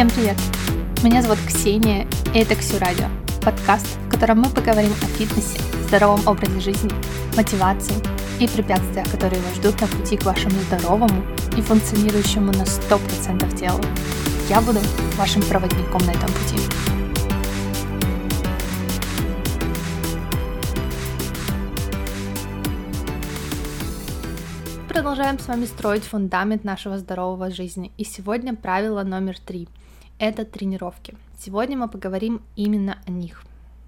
Всем привет! Меня зовут Ксения, и это Ксю Радио, подкаст, в котором мы поговорим о фитнесе, здоровом образе жизни, мотивации и препятствиях, которые вас ждут на пути к вашему здоровому и функционирующему на 100% телу. Я буду вашим проводником на этом пути. Продолжаем с вами строить фундамент нашего здорового жизни. И сегодня правило номер три – это тренировки. Сегодня мы поговорим именно о них.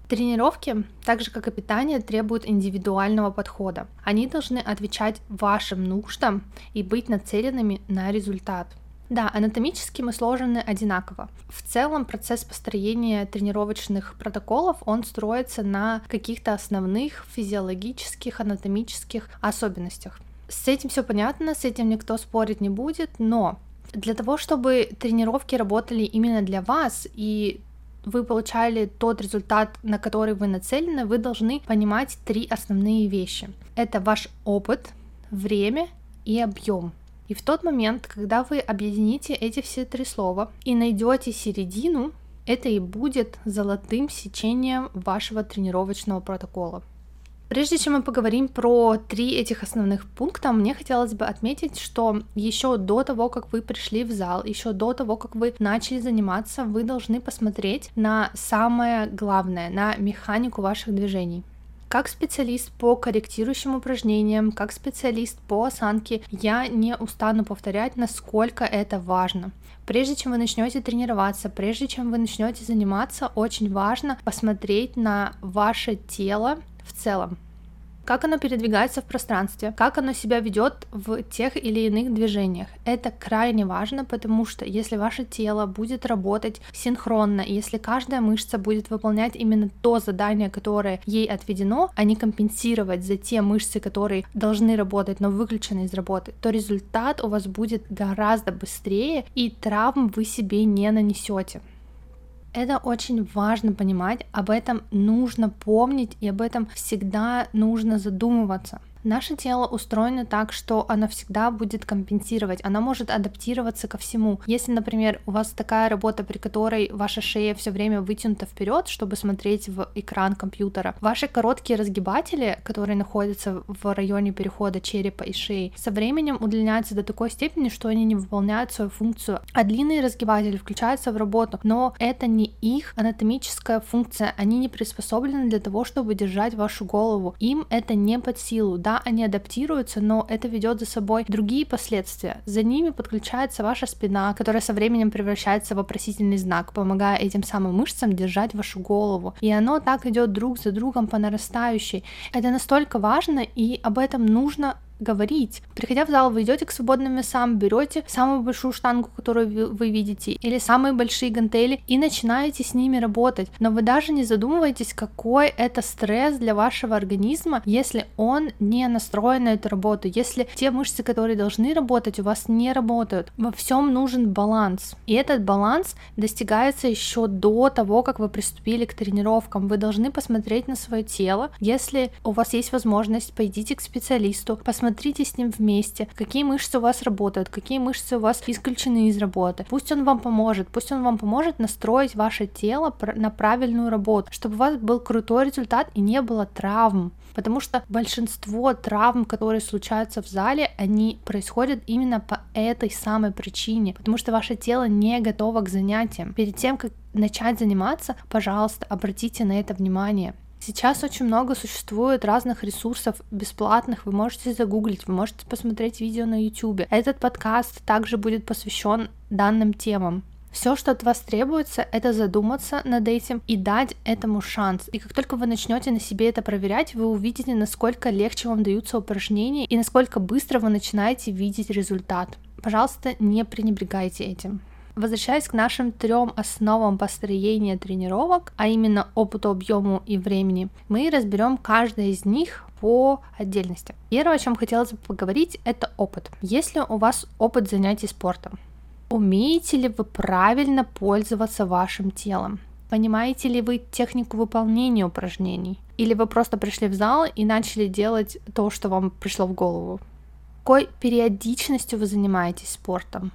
Тренировки, так же как и питание, требуют индивидуального подхода. Они должны отвечать вашим нуждам и быть нацеленными на результат. Да, анатомически мы сложены одинаково. В целом процесс построения тренировочных протоколов, он строится на каких-то основных физиологических, анатомических особенностях. С этим все понятно, с этим никто спорить не будет, но для того, чтобы тренировки работали именно для вас и вы получали тот результат, на который вы нацелены, вы должны понимать три основные вещи. Это ваш опыт, время и объем. И в тот момент, когда вы объедините эти все три слова и найдете середину, это и будет золотым сечением вашего тренировочного протокола. Прежде чем мы поговорим про три этих основных пункта, мне хотелось бы отметить, что еще до того, как вы пришли в зал, еще до того, как вы начали заниматься, вы должны посмотреть на самое главное, на механику ваших движений. Как специалист по корректирующим упражнениям, как специалист по осанке, я не устану повторять, насколько это важно. Прежде чем вы начнете тренироваться, прежде чем вы начнете заниматься, очень важно посмотреть на ваше тело в целом как оно передвигается в пространстве, как оно себя ведет в тех или иных движениях. Это крайне важно, потому что если ваше тело будет работать синхронно, если каждая мышца будет выполнять именно то задание, которое ей отведено, а не компенсировать за те мышцы, которые должны работать, но выключены из работы, то результат у вас будет гораздо быстрее, и травм вы себе не нанесете. Это очень важно понимать, об этом нужно помнить и об этом всегда нужно задумываться. Наше тело устроено так, что оно всегда будет компенсировать, оно может адаптироваться ко всему. Если, например, у вас такая работа, при которой ваша шея все время вытянута вперед, чтобы смотреть в экран компьютера, ваши короткие разгибатели, которые находятся в районе перехода черепа и шеи, со временем удлиняются до такой степени, что они не выполняют свою функцию, а длинные разгибатели включаются в работу, но это не их анатомическая функция, они не приспособлены для того, чтобы держать вашу голову, им это не под силу, да, они адаптируются, но это ведет за собой другие последствия. За ними подключается ваша спина, которая со временем превращается в вопросительный знак, помогая этим самым мышцам держать вашу голову. И оно так идет друг за другом по нарастающей. Это настолько важно, и об этом нужно говорить. Приходя в зал, вы идете к свободным весам, берете самую большую штангу, которую вы видите, или самые большие гантели, и начинаете с ними работать. Но вы даже не задумываетесь, какой это стресс для вашего организма, если он не настроен на эту работу, если те мышцы, которые должны работать, у вас не работают. Во всем нужен баланс. И этот баланс достигается еще до того, как вы приступили к тренировкам. Вы должны посмотреть на свое тело. Если у вас есть возможность, пойдите к специалисту, посмотрите посмотрите с ним вместе, какие мышцы у вас работают, какие мышцы у вас исключены из работы. Пусть он вам поможет, пусть он вам поможет настроить ваше тело на правильную работу, чтобы у вас был крутой результат и не было травм. Потому что большинство травм, которые случаются в зале, они происходят именно по этой самой причине, потому что ваше тело не готово к занятиям. Перед тем, как начать заниматься, пожалуйста, обратите на это внимание. Сейчас очень много существует разных ресурсов бесплатных, вы можете загуглить, вы можете посмотреть видео на YouTube. Этот подкаст также будет посвящен данным темам. Все, что от вас требуется, это задуматься над этим и дать этому шанс. И как только вы начнете на себе это проверять, вы увидите, насколько легче вам даются упражнения и насколько быстро вы начинаете видеть результат. Пожалуйста, не пренебрегайте этим. Возвращаясь к нашим трем основам построения тренировок, а именно опыту, объему и времени, мы разберем каждое из них по отдельности. Первое, о чем хотелось бы поговорить, это опыт. Если у вас опыт занятий спортом, умеете ли вы правильно пользоваться вашим телом? Понимаете ли вы технику выполнения упражнений? Или вы просто пришли в зал и начали делать то, что вам пришло в голову? Какой периодичностью вы занимаетесь спортом?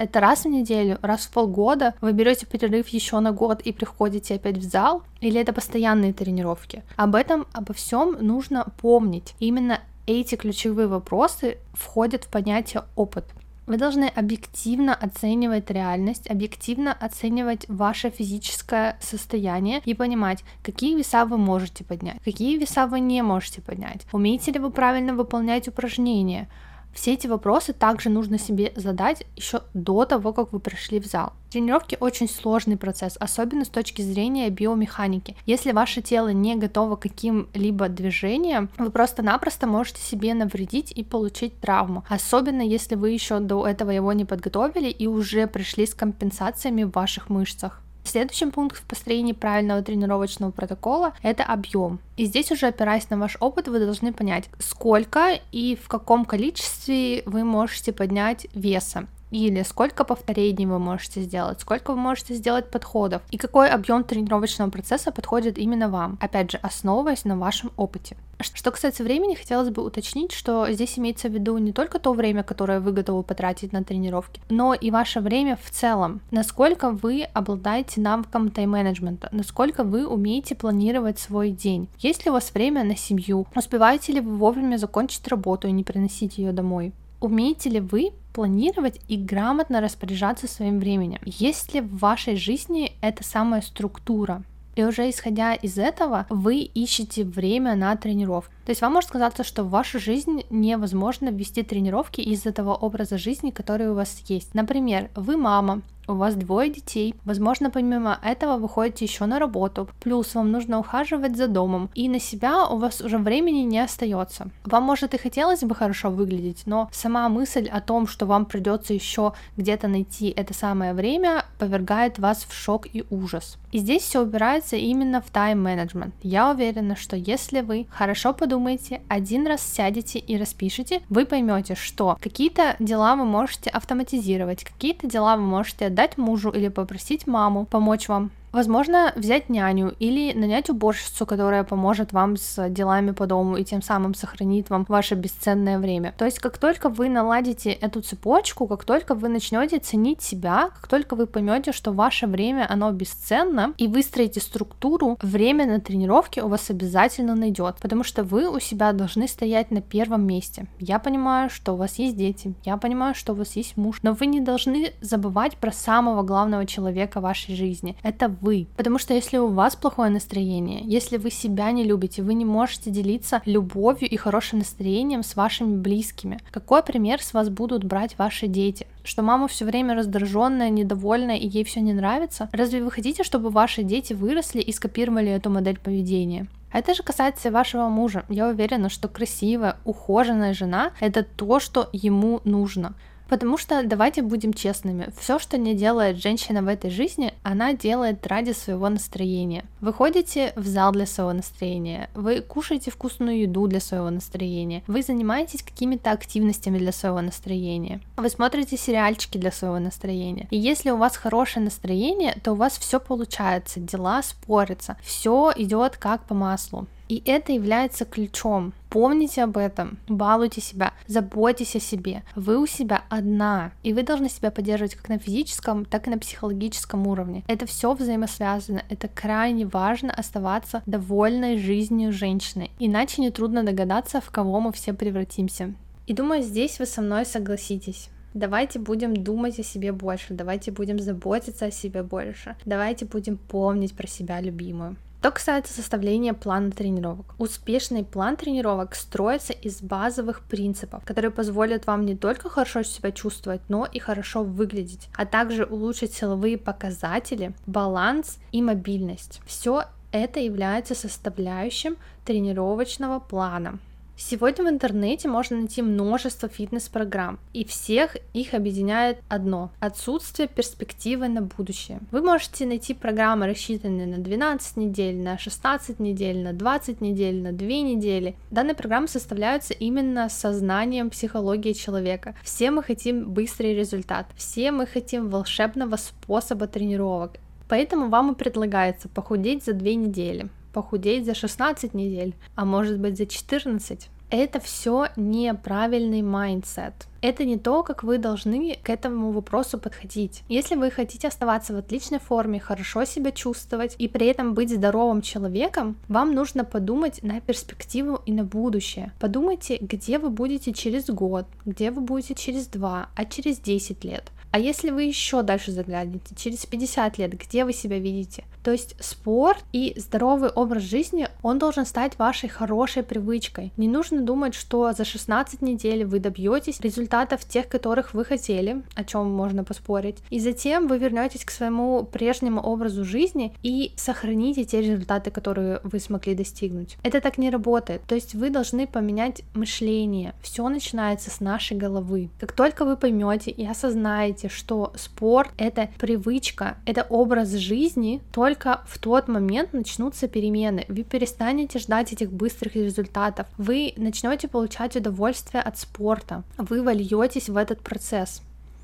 Это раз в неделю, раз в полгода, вы берете перерыв еще на год и приходите опять в зал, или это постоянные тренировки. Об этом, обо всем нужно помнить. Именно эти ключевые вопросы входят в понятие опыт. Вы должны объективно оценивать реальность, объективно оценивать ваше физическое состояние и понимать, какие веса вы можете поднять, какие веса вы не можете поднять, умеете ли вы правильно выполнять упражнения, все эти вопросы также нужно себе задать еще до того, как вы пришли в зал. Тренировки очень сложный процесс, особенно с точки зрения биомеханики. Если ваше тело не готово к каким-либо движениям, вы просто-напросто можете себе навредить и получить травму. Особенно если вы еще до этого его не подготовили и уже пришли с компенсациями в ваших мышцах. Следующий пункт в построении правильного тренировочного протокола — это объем. И здесь уже опираясь на ваш опыт, вы должны понять, сколько и в каком количестве вы можете поднять веса или сколько повторений вы можете сделать, сколько вы можете сделать подходов и какой объем тренировочного процесса подходит именно вам, опять же, основываясь на вашем опыте. Что касается времени, хотелось бы уточнить, что здесь имеется в виду не только то время, которое вы готовы потратить на тренировки, но и ваше время в целом. Насколько вы обладаете навыком тайм-менеджмента, насколько вы умеете планировать свой день. Есть ли у вас время на семью? Успеваете ли вы вовремя закончить работу и не приносить ее домой? Умеете ли вы планировать и грамотно распоряжаться своим временем? Есть ли в вашей жизни эта самая структура? И уже исходя из этого, вы ищете время на тренировки. То есть вам может казаться, что в вашу жизнь невозможно ввести тренировки из-за того образа жизни, который у вас есть. Например, вы мама, у вас двое детей, возможно, помимо этого вы ходите еще на работу, плюс вам нужно ухаживать за домом, и на себя у вас уже времени не остается. Вам, может, и хотелось бы хорошо выглядеть, но сама мысль о том, что вам придется еще где-то найти это самое время, повергает вас в шок и ужас. И здесь все упирается именно в тайм-менеджмент. Я уверена, что если вы хорошо подумаете, один раз сядете и распишите, вы поймете, что какие-то дела вы можете автоматизировать, какие-то дела вы можете отдать мужу или попросить маму помочь вам Возможно, взять няню или нанять уборщицу, которая поможет вам с делами по дому и тем самым сохранит вам ваше бесценное время. То есть, как только вы наладите эту цепочку, как только вы начнете ценить себя, как только вы поймете, что ваше время, оно бесценно, и выстроите структуру, время на тренировке у вас обязательно найдет, потому что вы у себя должны стоять на первом месте. Я понимаю, что у вас есть дети, я понимаю, что у вас есть муж, но вы не должны забывать про самого главного человека в вашей жизни. Это вы. Потому что если у вас плохое настроение, если вы себя не любите, вы не можете делиться любовью и хорошим настроением с вашими близкими. Какой пример с вас будут брать ваши дети? Что мама все время раздраженная, недовольная и ей все не нравится? Разве вы хотите, чтобы ваши дети выросли и скопировали эту модель поведения? Это же касается вашего мужа. Я уверена, что красивая, ухоженная жена — это то, что ему нужно. Потому что давайте будем честными, все, что не делает женщина в этой жизни, она делает ради своего настроения. Вы ходите в зал для своего настроения, вы кушаете вкусную еду для своего настроения, вы занимаетесь какими-то активностями для своего настроения, вы смотрите сериальчики для своего настроения. И если у вас хорошее настроение, то у вас все получается, дела спорятся, все идет как по маслу. И это является ключом. Помните об этом, балуйте себя, заботьтесь о себе. Вы у себя одна, и вы должны себя поддерживать как на физическом, так и на психологическом уровне. Это все взаимосвязано, это крайне важно оставаться довольной жизнью женщины, иначе нетрудно догадаться, в кого мы все превратимся. И думаю, здесь вы со мной согласитесь. Давайте будем думать о себе больше, давайте будем заботиться о себе больше, давайте будем помнить про себя любимую. Что касается составления плана тренировок. Успешный план тренировок строится из базовых принципов, которые позволят вам не только хорошо себя чувствовать, но и хорошо выглядеть, а также улучшить силовые показатели, баланс и мобильность. Все это является составляющим тренировочного плана. Сегодня в интернете можно найти множество фитнес-программ, и всех их объединяет одно – отсутствие перспективы на будущее. Вы можете найти программы, рассчитанные на 12 недель, на 16 недель, на 20 недель, на 2 недели. Данные программы составляются именно сознанием психологии человека. Все мы хотим быстрый результат, все мы хотим волшебного способа тренировок. Поэтому вам и предлагается похудеть за 2 недели, похудеть за 16 недель, а может быть за 14. Это все неправильный mindset. Это не то, как вы должны к этому вопросу подходить. Если вы хотите оставаться в отличной форме, хорошо себя чувствовать и при этом быть здоровым человеком, вам нужно подумать на перспективу и на будущее. Подумайте, где вы будете через год, где вы будете через два, а через 10 лет. А если вы еще дальше заглянете, через 50 лет, где вы себя видите? То есть спорт и здоровый образ жизни, он должен стать вашей хорошей привычкой. Не нужно думать, что за 16 недель вы добьетесь результатов тех, которых вы хотели, о чем можно поспорить, и затем вы вернетесь к своему прежнему образу жизни и сохраните те результаты, которые вы смогли достигнуть. Это так не работает. То есть вы должны поменять мышление. Все начинается с нашей головы. Как только вы поймете и осознаете, что спорт это привычка, это образ жизни, только только в тот момент начнутся перемены. Вы перестанете ждать этих быстрых результатов. Вы начнете получать удовольствие от спорта. Вы вольетесь в этот процесс.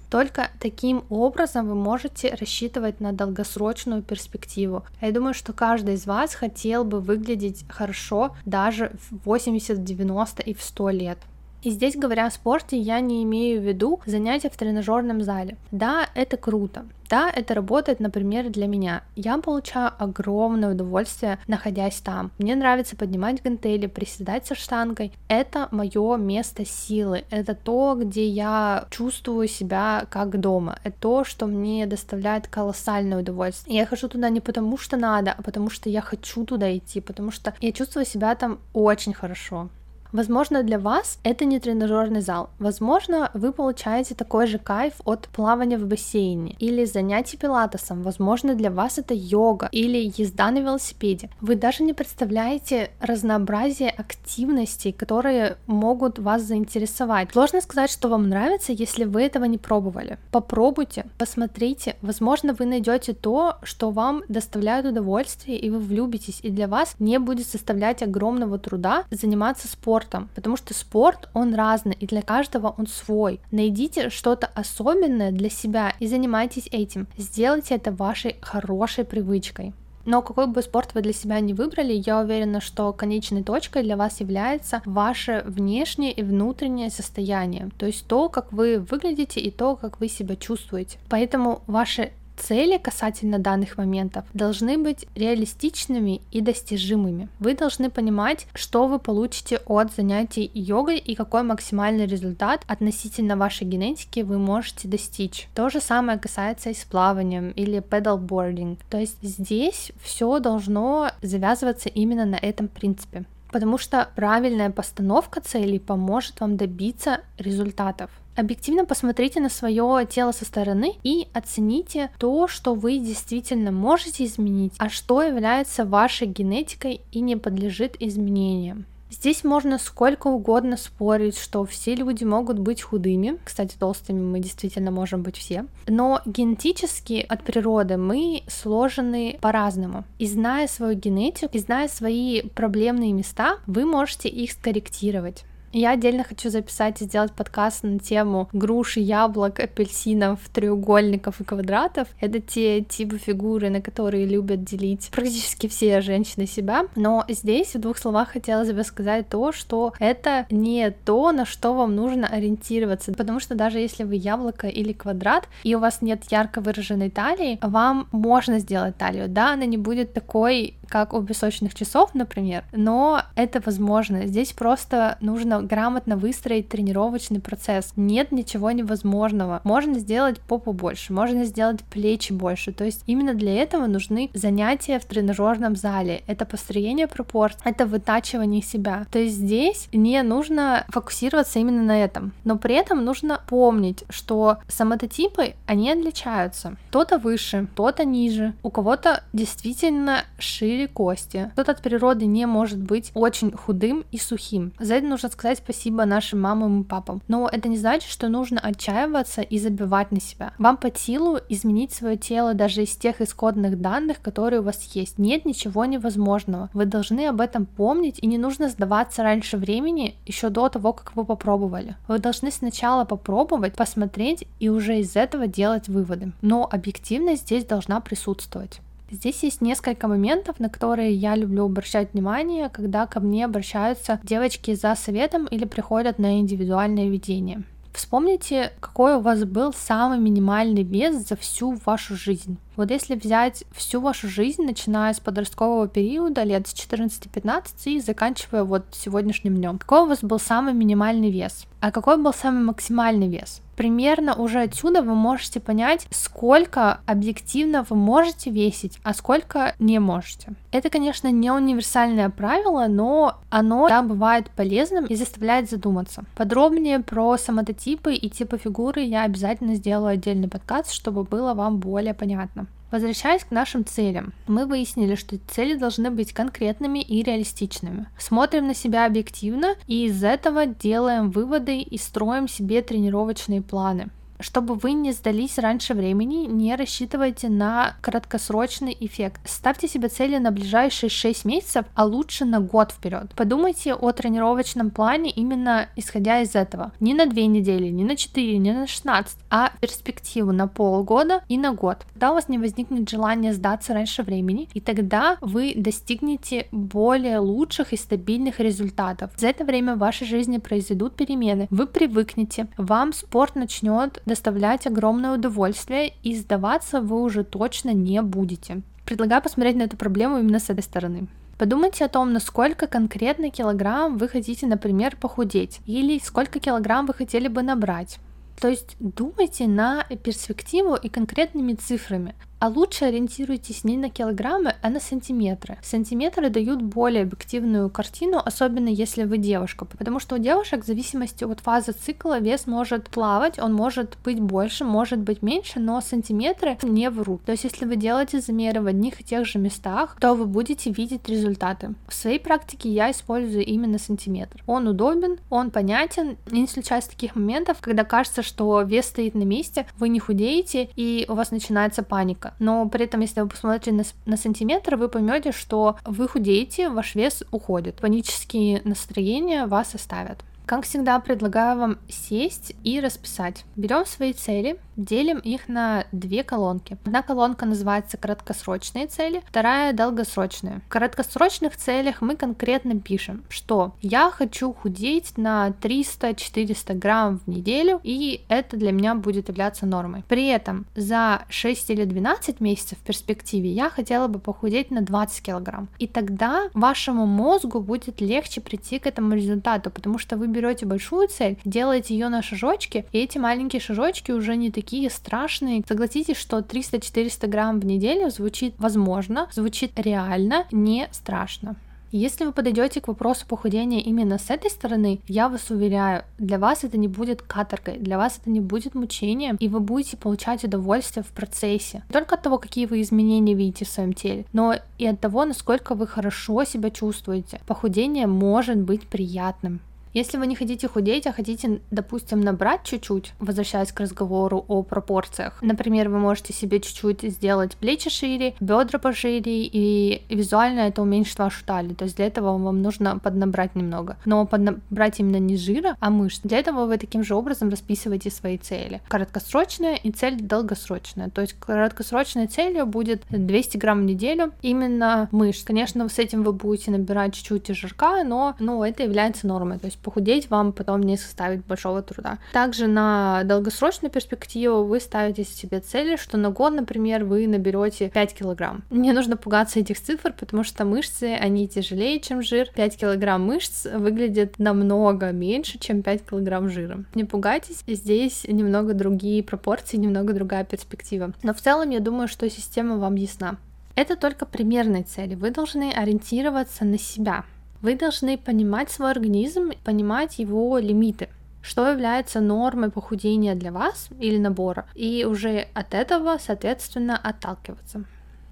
Только таким образом вы можете рассчитывать на долгосрочную перспективу. Я думаю, что каждый из вас хотел бы выглядеть хорошо даже в 80, 90 и в 100 лет. И здесь, говоря о спорте, я не имею в виду занятия в тренажерном зале. Да, это круто. Да, это работает, например, для меня. Я получаю огромное удовольствие, находясь там. Мне нравится поднимать гантели, приседать со штангой. Это мое место силы. Это то, где я чувствую себя как дома. Это то, что мне доставляет колоссальное удовольствие. Я хожу туда не потому, что надо, а потому что я хочу туда идти, потому что я чувствую себя там очень хорошо. Возможно, для вас это не тренажерный зал. Возможно, вы получаете такой же кайф от плавания в бассейне или занятий пилатесом. Возможно, для вас это йога или езда на велосипеде. Вы даже не представляете разнообразие активностей, которые могут вас заинтересовать. Сложно сказать, что вам нравится, если вы этого не пробовали. Попробуйте, посмотрите. Возможно, вы найдете то, что вам доставляет удовольствие, и вы влюбитесь, и для вас не будет составлять огромного труда заниматься спортом спортом, потому что спорт, он разный, и для каждого он свой. Найдите что-то особенное для себя и занимайтесь этим. Сделайте это вашей хорошей привычкой. Но какой бы спорт вы для себя не выбрали, я уверена, что конечной точкой для вас является ваше внешнее и внутреннее состояние, то есть то, как вы выглядите и то, как вы себя чувствуете. Поэтому ваши Цели касательно данных моментов должны быть реалистичными и достижимыми. Вы должны понимать, что вы получите от занятий йогой и какой максимальный результат относительно вашей генетики вы можете достичь. То же самое касается и с плаванием или pedalboarding. То есть здесь все должно завязываться именно на этом принципе потому что правильная постановка целей поможет вам добиться результатов. Объективно посмотрите на свое тело со стороны и оцените то, что вы действительно можете изменить, а что является вашей генетикой и не подлежит изменениям. Здесь можно сколько угодно спорить, что все люди могут быть худыми. Кстати, толстыми мы действительно можем быть все. Но генетически от природы мы сложены по-разному. И зная свою генетику, и зная свои проблемные места, вы можете их скорректировать. Я отдельно хочу записать и сделать подкаст на тему груши, яблок, апельсинов, треугольников и квадратов. Это те типы фигуры, на которые любят делить практически все женщины себя. Но здесь в двух словах хотелось бы сказать то, что это не то, на что вам нужно ориентироваться. Потому что даже если вы яблоко или квадрат, и у вас нет ярко выраженной талии, вам можно сделать талию. Да, она не будет такой, как у песочных часов, например, но это возможно. Здесь просто нужно грамотно выстроить тренировочный процесс. Нет ничего невозможного. Можно сделать попу больше, можно сделать плечи больше. То есть именно для этого нужны занятия в тренажерном зале. Это построение пропорций, это вытачивание себя. То есть здесь не нужно фокусироваться именно на этом. Но при этом нужно помнить, что самототипы, они отличаются. Кто-то выше, кто-то ниже, у кого-то действительно шире кости. Кто-то от природы не может быть очень худым и сухим. За это нужно сказать спасибо нашим мамам и папам. Но это не значит, что нужно отчаиваться и забивать на себя. Вам по силу изменить свое тело даже из тех исходных данных, которые у вас есть. Нет ничего невозможного. Вы должны об этом помнить и не нужно сдаваться раньше времени, еще до того, как вы попробовали. Вы должны сначала попробовать, посмотреть и уже из этого делать выводы. Но объективность здесь должна присутствовать. Здесь есть несколько моментов, на которые я люблю обращать внимание, когда ко мне обращаются девочки за советом или приходят на индивидуальное ведение. Вспомните, какой у вас был самый минимальный вес за всю вашу жизнь. Вот если взять всю вашу жизнь, начиная с подросткового периода, лет с 14-15 и заканчивая вот сегодняшним днем, какой у вас был самый минимальный вес? А какой был самый максимальный вес? примерно уже отсюда вы можете понять, сколько объективно вы можете весить, а сколько не можете. Это, конечно, не универсальное правило, но оно да, бывает полезным и заставляет задуматься. Подробнее про самототипы и типы фигуры я обязательно сделаю отдельный подкаст, чтобы было вам более понятно. Возвращаясь к нашим целям, мы выяснили, что цели должны быть конкретными и реалистичными. Смотрим на себя объективно и из этого делаем выводы и строим себе тренировочные планы. Чтобы вы не сдались раньше времени, не рассчитывайте на краткосрочный эффект. Ставьте себе цели на ближайшие 6 месяцев, а лучше на год вперед. Подумайте о тренировочном плане именно исходя из этого. Не на 2 недели, не на 4, не на 16, а перспективу на полгода и на год. Тогда у вас не возникнет желания сдаться раньше времени, и тогда вы достигнете более лучших и стабильных результатов. За это время в вашей жизни произойдут перемены, вы привыкнете, вам спорт начнет доставлять огромное удовольствие, и сдаваться вы уже точно не будете. Предлагаю посмотреть на эту проблему именно с этой стороны. Подумайте о том, насколько конкретно килограмм вы хотите, например, похудеть, или сколько килограмм вы хотели бы набрать. То есть думайте на перспективу и конкретными цифрами. А лучше ориентируйтесь не на килограммы, а на сантиметры. Сантиметры дают более объективную картину, особенно если вы девушка, потому что у девушек в зависимости от фазы цикла вес может плавать, он может быть больше, может быть меньше, но сантиметры не врут. То есть если вы делаете замеры в одних и тех же местах, то вы будете видеть результаты. В своей практике я использую именно сантиметр. Он удобен, он понятен, не случается таких моментов, когда кажется, что вес стоит на месте, вы не худеете и у вас начинается паника четко. Но при этом, если вы посмотрите на, на сантиметр, вы поймете, что вы худеете, ваш вес уходит. Панические настроения вас оставят. Как всегда, предлагаю вам сесть и расписать. Берем свои цели, делим их на две колонки. Одна колонка называется краткосрочные цели, вторая долгосрочные. В краткосрочных целях мы конкретно пишем, что я хочу худеть на 300-400 грамм в неделю, и это для меня будет являться нормой. При этом за 6 или 12 месяцев в перспективе я хотела бы похудеть на 20 килограмм. И тогда вашему мозгу будет легче прийти к этому результату, потому что вы берете большую цель, делаете ее на шажочки, и эти маленькие шажочки уже не такие страшные. Согласитесь, что 300-400 грамм в неделю звучит возможно, звучит реально, не страшно. Если вы подойдете к вопросу похудения именно с этой стороны, я вас уверяю, для вас это не будет каторгой, для вас это не будет мучением, и вы будете получать удовольствие в процессе. Не только от того, какие вы изменения видите в своем теле, но и от того, насколько вы хорошо себя чувствуете. Похудение может быть приятным. Если вы не хотите худеть, а хотите, допустим, набрать чуть-чуть, возвращаясь к разговору о пропорциях, например, вы можете себе чуть-чуть сделать плечи шире, бедра пошире, и визуально это уменьшит вашу талию. То есть для этого вам нужно поднабрать немного. Но поднабрать именно не жира, а мышц. Для этого вы таким же образом расписываете свои цели. Краткосрочная и цель долгосрочная. То есть краткосрочной целью будет 200 грамм в неделю именно мышц. Конечно, с этим вы будете набирать чуть-чуть жирка, но ну, это является нормой. То есть похудеть вам потом не составит большого труда. Также на долгосрочную перспективу вы ставите себе цели, что на год, например, вы наберете 5 килограмм. Не нужно пугаться этих цифр, потому что мышцы, они тяжелее, чем жир. 5 килограмм мышц выглядит намного меньше, чем 5 килограмм жира. Не пугайтесь, здесь немного другие пропорции, немного другая перспектива. Но в целом я думаю, что система вам ясна. Это только примерные цели. Вы должны ориентироваться на себя. Вы должны понимать свой организм, понимать его лимиты что является нормой похудения для вас или набора, и уже от этого, соответственно, отталкиваться.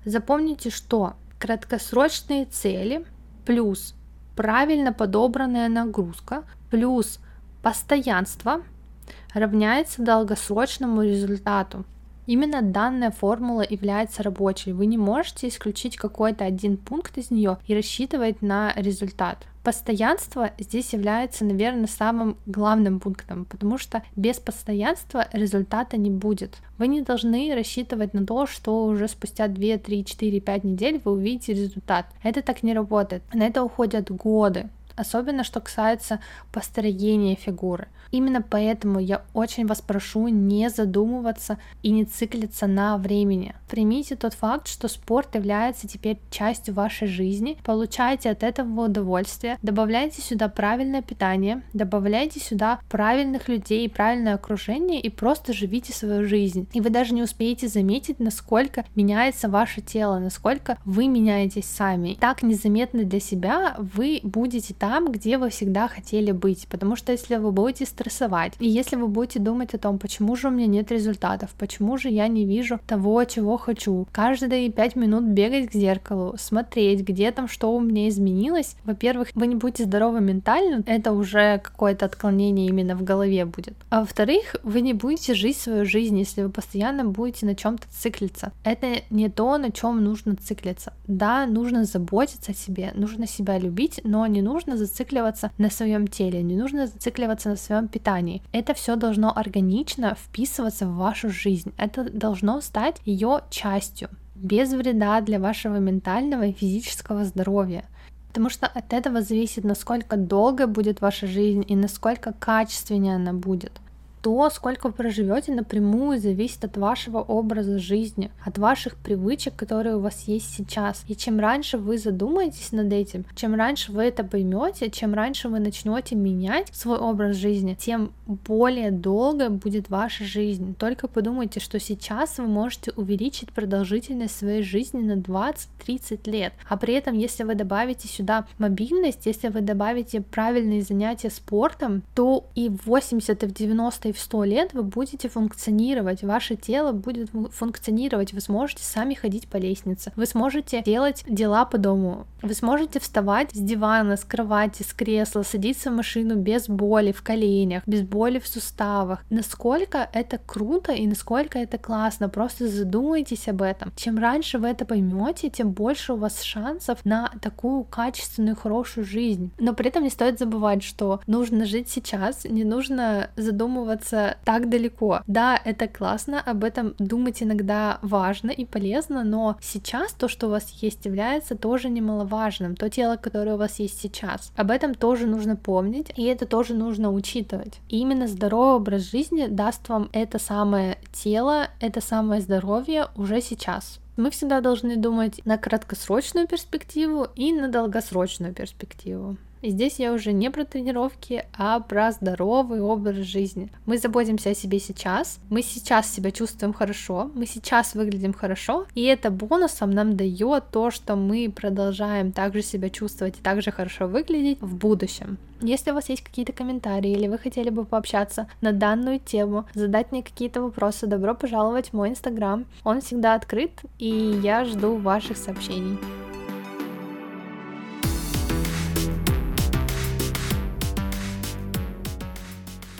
Запомните, что краткосрочные цели плюс правильно подобранная нагрузка плюс постоянство равняется долгосрочному результату. Именно данная формула является рабочей. Вы не можете исключить какой-то один пункт из нее и рассчитывать на результат. Постоянство здесь является, наверное, самым главным пунктом, потому что без постоянства результата не будет. Вы не должны рассчитывать на то, что уже спустя 2, 3, 4, 5 недель вы увидите результат. Это так не работает. На это уходят годы особенно что касается построения фигуры. Именно поэтому я очень вас прошу не задумываться и не циклиться на времени. Примите тот факт, что спорт является теперь частью вашей жизни, получайте от этого удовольствие, добавляйте сюда правильное питание, добавляйте сюда правильных людей, правильное окружение и просто живите свою жизнь. И вы даже не успеете заметить, насколько меняется ваше тело, насколько вы меняетесь сами. Так незаметно для себя вы будете там, где вы всегда хотели быть. Потому что если вы будете стрессовать, и если вы будете думать о том, почему же у меня нет результатов, почему же я не вижу того, чего хочу, каждые пять минут бегать к зеркалу, смотреть, где там что у меня изменилось, во-первых, вы не будете здоровы ментально, это уже какое-то отклонение именно в голове будет. А во-вторых, вы не будете жить свою жизнь, если вы постоянно будете на чем-то циклиться. Это не то, на чем нужно циклиться. Да, нужно заботиться о себе, нужно себя любить, но не нужно нужно зацикливаться на своем теле, не нужно зацикливаться на своем питании. Это все должно органично вписываться в вашу жизнь. Это должно стать ее частью, без вреда для вашего ментального и физического здоровья. Потому что от этого зависит, насколько долго будет ваша жизнь и насколько качественнее она будет то, сколько вы проживете, напрямую зависит от вашего образа жизни, от ваших привычек, которые у вас есть сейчас. И чем раньше вы задумаетесь над этим, чем раньше вы это поймете, чем раньше вы начнете менять свой образ жизни, тем более долго будет ваша жизнь. Только подумайте, что сейчас вы можете увеличить продолжительность своей жизни на 20-30 лет. А при этом, если вы добавите сюда мобильность, если вы добавите правильные занятия спортом, то и в 80 и в 90 и в 100 лет вы будете функционировать, ваше тело будет функционировать, вы сможете сами ходить по лестнице, вы сможете делать дела по дому, вы сможете вставать с дивана, с кровати, с кресла, садиться в машину без боли в коленях, без боли в суставах. Насколько это круто и насколько это классно, просто задумайтесь об этом. Чем раньше вы это поймете, тем больше у вас шансов на такую качественную, хорошую жизнь. Но при этом не стоит забывать, что нужно жить сейчас, не нужно задумываться находится так далеко. Да, это классно, об этом думать иногда важно и полезно, но сейчас то, что у вас есть, является тоже немаловажным. То тело, которое у вас есть сейчас. Об этом тоже нужно помнить, и это тоже нужно учитывать. И именно здоровый образ жизни даст вам это самое тело, это самое здоровье уже сейчас. Мы всегда должны думать на краткосрочную перспективу и на долгосрочную перспективу. И здесь я уже не про тренировки, а про здоровый образ жизни. Мы заботимся о себе сейчас, мы сейчас себя чувствуем хорошо, мы сейчас выглядим хорошо, и это бонусом нам дает то, что мы продолжаем также себя чувствовать и также хорошо выглядеть в будущем. Если у вас есть какие-то комментарии или вы хотели бы пообщаться на данную тему, задать мне какие-то вопросы, добро пожаловать в мой инстаграм. Он всегда открыт, и я жду ваших сообщений.